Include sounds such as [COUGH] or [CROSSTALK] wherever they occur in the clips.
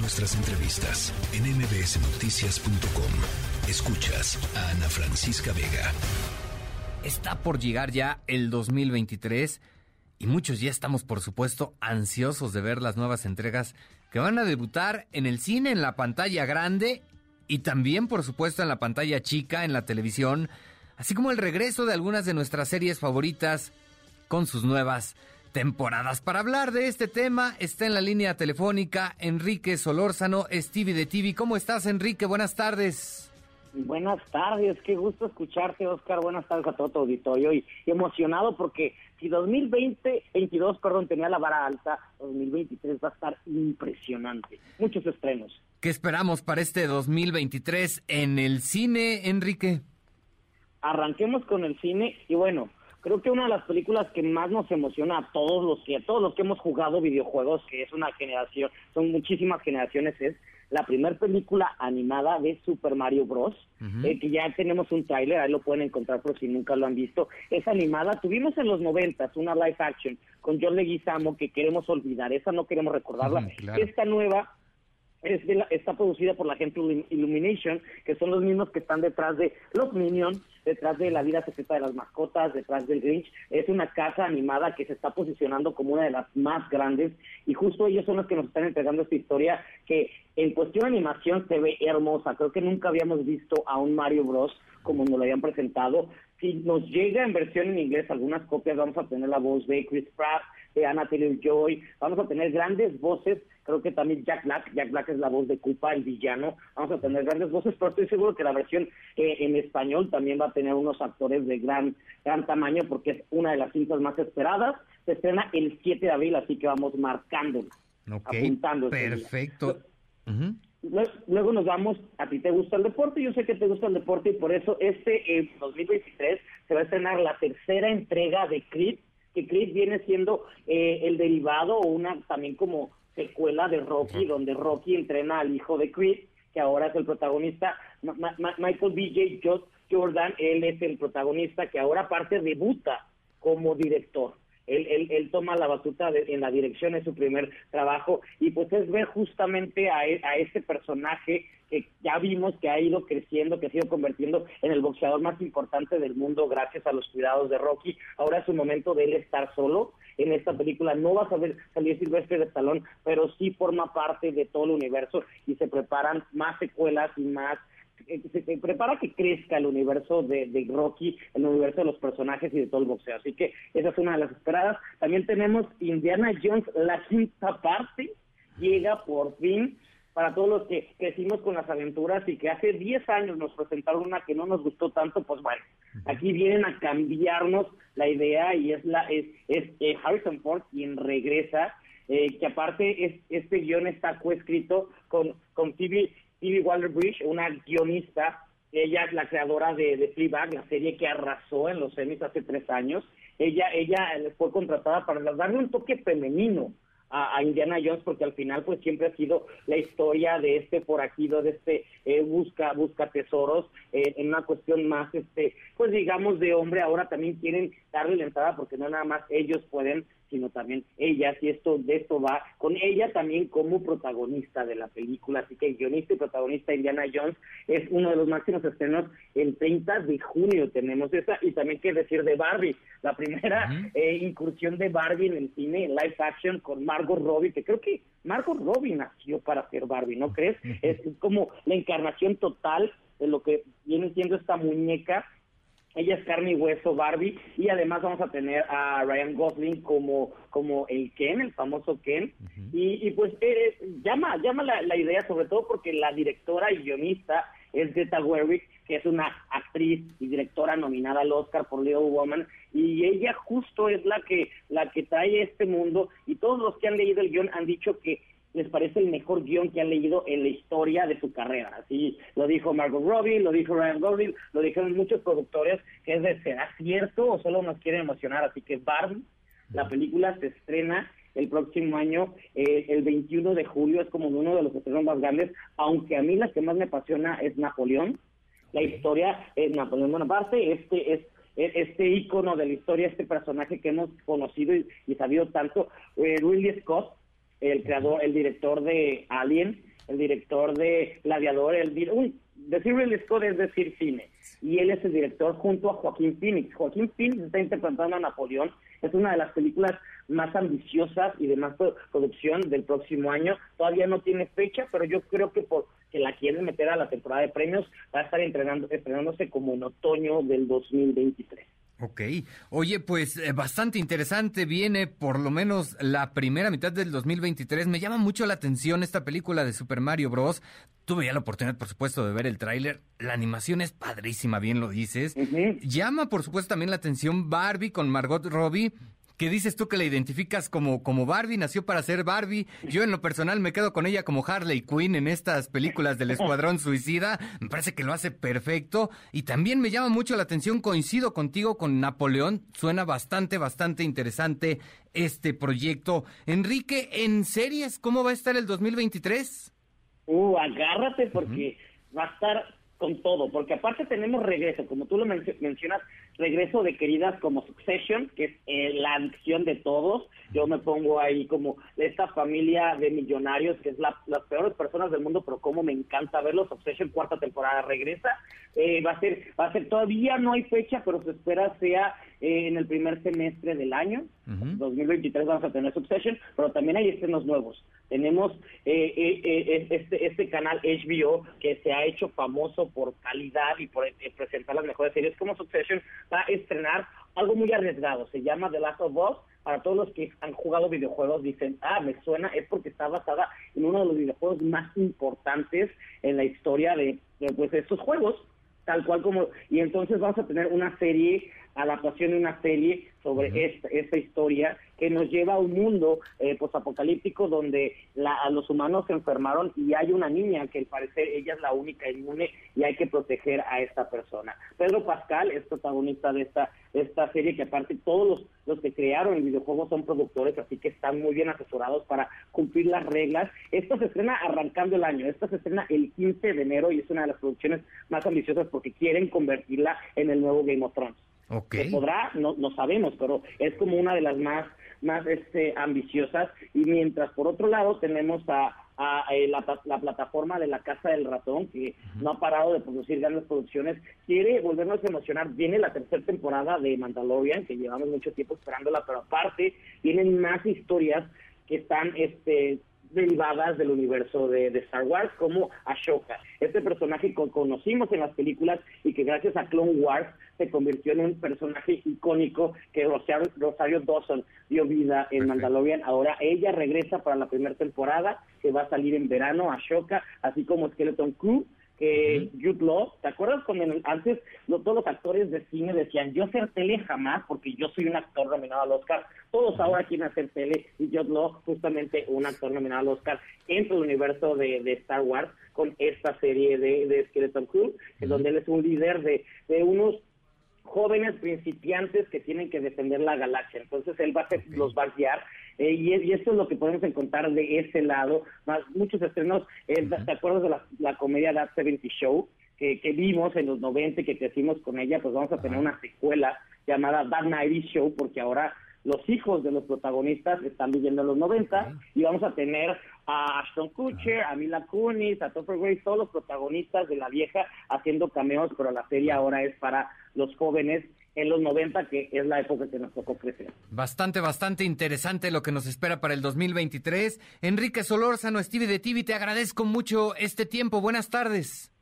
nuestras entrevistas en mbsnoticias.com. Escuchas a Ana Francisca Vega. Está por llegar ya el 2023 y muchos ya estamos, por supuesto, ansiosos de ver las nuevas entregas que van a debutar en el cine, en la pantalla grande y también, por supuesto, en la pantalla chica, en la televisión, así como el regreso de algunas de nuestras series favoritas con sus nuevas temporadas. Para hablar de este tema está en la línea telefónica Enrique Solórzano, Stevie de TV. ¿Cómo estás, Enrique? Buenas tardes. Buenas tardes, qué gusto escucharte, Oscar. Buenas tardes a todo tu auditorio y emocionado porque si 2020, 22, perdón, tenía la vara alta, 2023 va a estar impresionante. Muchos estrenos. ¿Qué esperamos para este 2023 en el cine, Enrique? Arranquemos con el cine y bueno, creo que una de las películas que más nos emociona a todos los que a todos los que hemos jugado videojuegos, que es una generación, son muchísimas generaciones, es la primera película animada de Super Mario Bros. Eh, que ya tenemos un tráiler, ahí lo pueden encontrar por si nunca lo han visto. Es animada, tuvimos en los noventas una live action con John Leguizamo que queremos olvidar, esa no queremos recordarla. Esta nueva es está producida por la gente Illumination, que son los mismos que están detrás de los Minions, detrás de la vida secreta de las mascotas, detrás del Grinch. Es una casa animada que se está posicionando como una de las más grandes y justo ellos son los que nos están entregando esta historia que en cuestión de animación se ve hermosa. Creo que nunca habíamos visto a un Mario Bros como nos lo habían presentado. Si nos llega en versión en inglés algunas copias, vamos a tener la voz de Chris Pratt, de Anna Taylor-Joy, vamos a tener grandes voces creo que también Jack Black, Jack Black es la voz de Koopa, el villano, vamos a tener grandes voces, pero estoy seguro que la versión eh, en español también va a tener unos actores de gran, gran tamaño porque es una de las cintas más esperadas, se estrena el 7 de abril, así que vamos marcándola, apuntando. Perfecto. Luego, nos vamos, a ti te gusta el deporte, yo sé que te gusta el deporte y por eso este eh, 2023 se va a estrenar la tercera entrega de Creed, que Creed viene siendo eh, el derivado o una también como secuela de Rocky, donde Rocky entrena al hijo de Chris, que ahora es el protagonista, Michael B.J. Jordan, él es el protagonista que ahora aparte debuta como director. Él, él, él, toma la batuta en la dirección, es su primer trabajo, y pues es ver justamente a, e, a ese personaje que ya vimos que ha ido creciendo, que ha ido convirtiendo en el boxeador más importante del mundo gracias a los cuidados de Rocky. Ahora es un momento de él estar solo en esta película. No vas a ver salir Silvestre de Salón, pero sí forma parte de todo el universo y se preparan más secuelas y más eh, se, prepara que crezca el universo de, de, Rocky, el universo de los personajes y de todo el boxeo. Así que esa es una de las esperadas. También tenemos Indiana Jones, la quinta parte, llega por fin para todos los que crecimos con las aventuras y que hace 10 años nos presentaron una que no nos gustó tanto, pues bueno, aquí vienen a cambiarnos la idea y es la es, es eh, Harrison Ford quien regresa, eh, que aparte es, este guion está coescrito con, con Phoebe, Waller-Bridge, una guionista, ella es la creadora de, de Fleabag, la serie que arrasó en los semis hace tres años, ella, ella fue contratada para darle un toque femenino a, Indiana Jones porque al final pues siempre ha sido la historia de este forajido, de este eh, busca busca tesoros eh, en una cuestión más este pues digamos de hombre. Ahora también quieren darle la entrada porque no nada más ellos pueden sino también ellas, y esto de esto va con ella también como protagonista de la película, así que el guionista y protagonista Indiana Jones es uno de los máximos estrenos el 30 de junio tenemos esa, y también qué decir de Barbie, la primera eh, incursión de Barbie en el cine, en live action con Margot Robbie, que creo que Margot Robbie nació para ser Barbie, ¿no crees? [LAUGHS] Es como la encarnación total de lo que viene siendo esta muñeca ella es carne y hueso Barbie y además vamos a tener a Ryan Gosling como como el Ken, el famoso Ken. Y, pues eh, llama llama la, idea sobre todo porque la directora y guionista es Greta Gerwig que es una actriz y directora nominada al Oscar por Little Woman y ella justo es la que la que trae este mundo y todos los que han leído el guion han dicho que les parece el mejor guion que han leído en la historia de su carrera. Así lo dijo Margot Robbie, lo dijo Ryan Gosling, lo dijeron muchos productores, que es de, ¿será cierto o solo nos quieren emocionar? Así que Barbie, la película se estrena el próximo año, eh, el 21 de julio, es como uno de los estrenos más grandes, aunque a mí la que más me apasiona es Napoleón. La historia es Napoleón Bonaparte, este es este ícono de la historia, este personaje que hemos conocido y, sabido tanto, eh, Ridley Scott, el creador, el director de Alien, el director de Gladiador, el decir Ridley Scott es decir cine, y él es el director junto a Joaquín Phoenix. Joaquín Phoenix está interpretando a Napoleón, es una de las películas más ambiciosas y de más producción del próximo año. Todavía no tiene fecha, pero yo creo que por que la quieren meter a la temporada de premios va a estar entrenando, estrenándose como en otoño del 2023. Ok. Oye, pues eh, bastante interesante. Viene por lo menos la primera mitad del 2023. Me llama mucho la atención esta película de Super Mario Bros. Tuve ya la oportunidad, por supuesto, de ver el tráiler. La animación es padrísima, bien lo dices. Llama, por supuesto, también la atención Barbie con Margot Robbie que dices tú que la identificas como, como Barbie, nació para ser Barbie. Yo en lo personal me quedo con ella como Harley Quinn en estas películas del [LAUGHS] Escuadrón Suicida. Me parece que lo hace perfecto. Y también me llama mucho la atención, coincido contigo con Napoleón. Suena bastante, bastante interesante este proyecto. Enrique, en series, ¿cómo va a estar el 2023? Uh, agárrate porque va a estar con todo, porque aparte tenemos regreso, como tú lo mencionas, regreso de queridas como Succession, que es eh, la adicción de todos. Yo me pongo ahí como esta familia de millonarios, que es la, las peores personas del mundo, pero como me encanta verlos. Succession, cuarta temporada, regresa. Eh, va a ser, va a ser, todavía no hay fecha, pero se espera sea eh, en el primer semestre del año. 2023 vamos a tener Succession, pero también hay estrenos nuevos. Tenemos eh, eh, eh, este, este canal HBO que se ha hecho famoso por calidad y por presentar las mejores series como Succession, va a estrenar algo muy arriesgado. Se llama The Last of Us. Para todos los que han jugado videojuegos dicen, ah, me suena, es porque está basada en uno de los videojuegos más importantes en la historia de, de pues, estos juegos tal cual como y entonces vamos a tener una serie adaptación de una serie sobre esta, esta historia que nos lleva a un mundo eh, posapocalíptico donde la, los humanos se enfermaron y hay una niña que al parecer ella es la única inmune y hay que proteger a esta persona. Pedro Pascal es protagonista de esta, esta serie que aparte todos los, los que crearon el videojuego son productores, así que están muy bien asesorados para cumplir las reglas. Esto se estrena arrancando el año, esta se estrena el 15 de enero y es una de las producciones más ambiciosas porque quieren convertirla en el nuevo Game of Thrones. Okay. podrá? No, no sabemos, pero es como una de las más más este, ambiciosas y mientras por otro lado tenemos a, eh, la, plataforma de la Casa del Ratón que no ha parado de producir grandes producciones, quiere volvernos a emocionar, viene la tercera temporada de Mandalorian que llevamos mucho tiempo esperándola, pero aparte vienen más historias que están este derivadas del universo de, Star Wars, como Ashoka, este personaje que conocimos en las películas y que gracias a Clone Wars se convirtió en un personaje icónico que Rosario, Rosario Dawson dio vida en Mandalorian. Ahora ella regresa para la primera temporada, que va a salir en verano, Ashoka, así como Skeleton Crew, que Jude Law, ¿te acuerdas cuando antes todos los actores de cine decían, yo hacer tele jamás porque yo soy un actor nominado al Oscar? Todos ahora quieren hacer tele y Jude Law, justamente un actor nominado al Oscar, entra el universo de, Star Wars con esta serie de, de Skeleton Crew, en donde él es un líder de, de unos jóvenes principiantes que tienen que defender la galaxia. Entonces él va a los va a guiar eh, y, esto es lo que podemos encontrar de ese lado. Más muchos estrenos, eh, ¿te acuerdas de la, comedia That 70 Show? Que, vimos en los 90 y que crecimos con ella, pues vamos a tener una secuela llamada That 90 Show porque ahora los hijos de los protagonistas están viviendo en los 90 y vamos a tener a Ashton Kutcher, a Mila Kunis, a Topher Grace, todos los protagonistas de la vieja haciendo cameos, pero la serie ahora es para los jóvenes en los 90, que es la época que nos tocó crecer. Bastante, bastante interesante lo que nos espera para el 2023. Enrique Solórzano, Stevie de TV, te agradezco mucho este tiempo. Buenas tardes.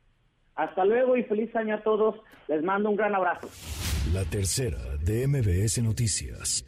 Hasta luego y feliz año a todos. Les mando un gran abrazo. La tercera de MBS Noticias.